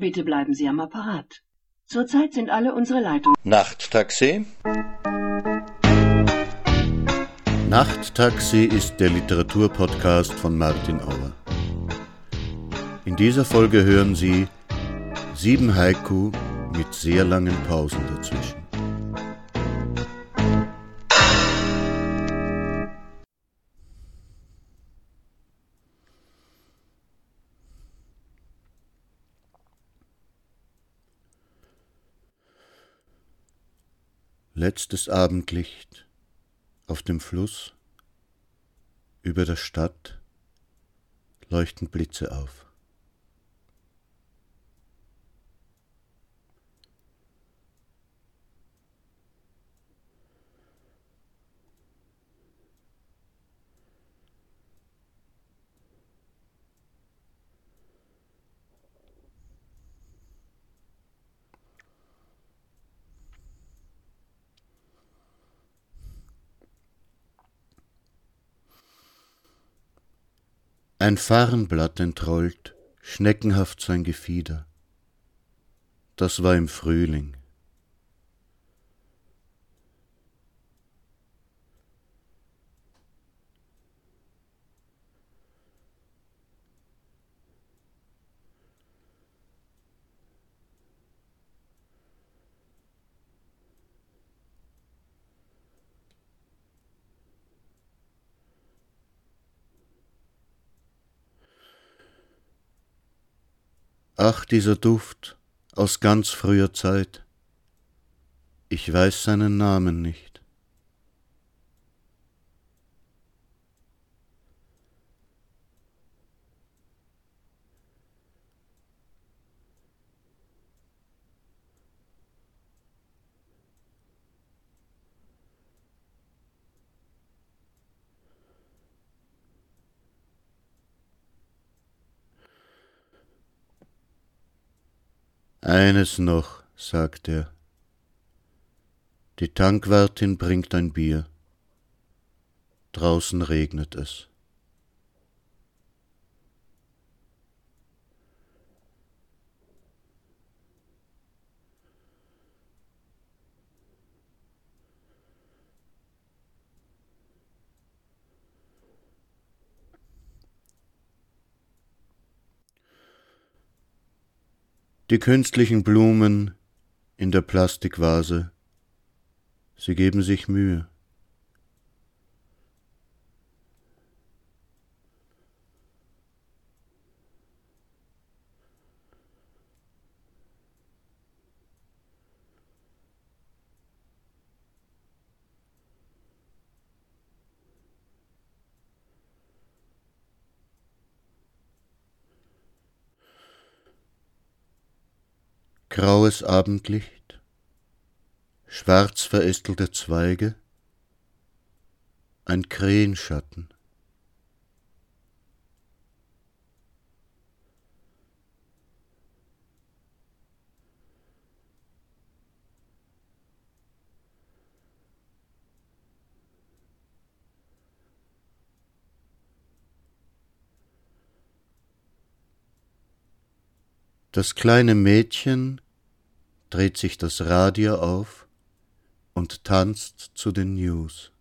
Bitte bleiben Sie am Apparat. Zurzeit sind alle unsere Leitungen. Nachttaxi? Nachttaxi ist der Literaturpodcast von Martin Auer. In dieser Folge hören Sie sieben Haiku mit sehr langen Pausen dazwischen. Letztes Abendlicht auf dem Fluss, über der Stadt leuchten Blitze auf. Ein Farnblatt entrollt, schneckenhaft sein Gefieder. Das war im Frühling. Ach, dieser Duft aus ganz früher Zeit. Ich weiß seinen Namen nicht. Eines noch, sagt er. Die Tankwartin bringt ein Bier. Draußen regnet es. Die künstlichen Blumen in der Plastikvase, sie geben sich Mühe. Graues Abendlicht, schwarz verästelte Zweige, ein Krähenschatten. Das kleine Mädchen dreht sich das Radio auf und tanzt zu den News.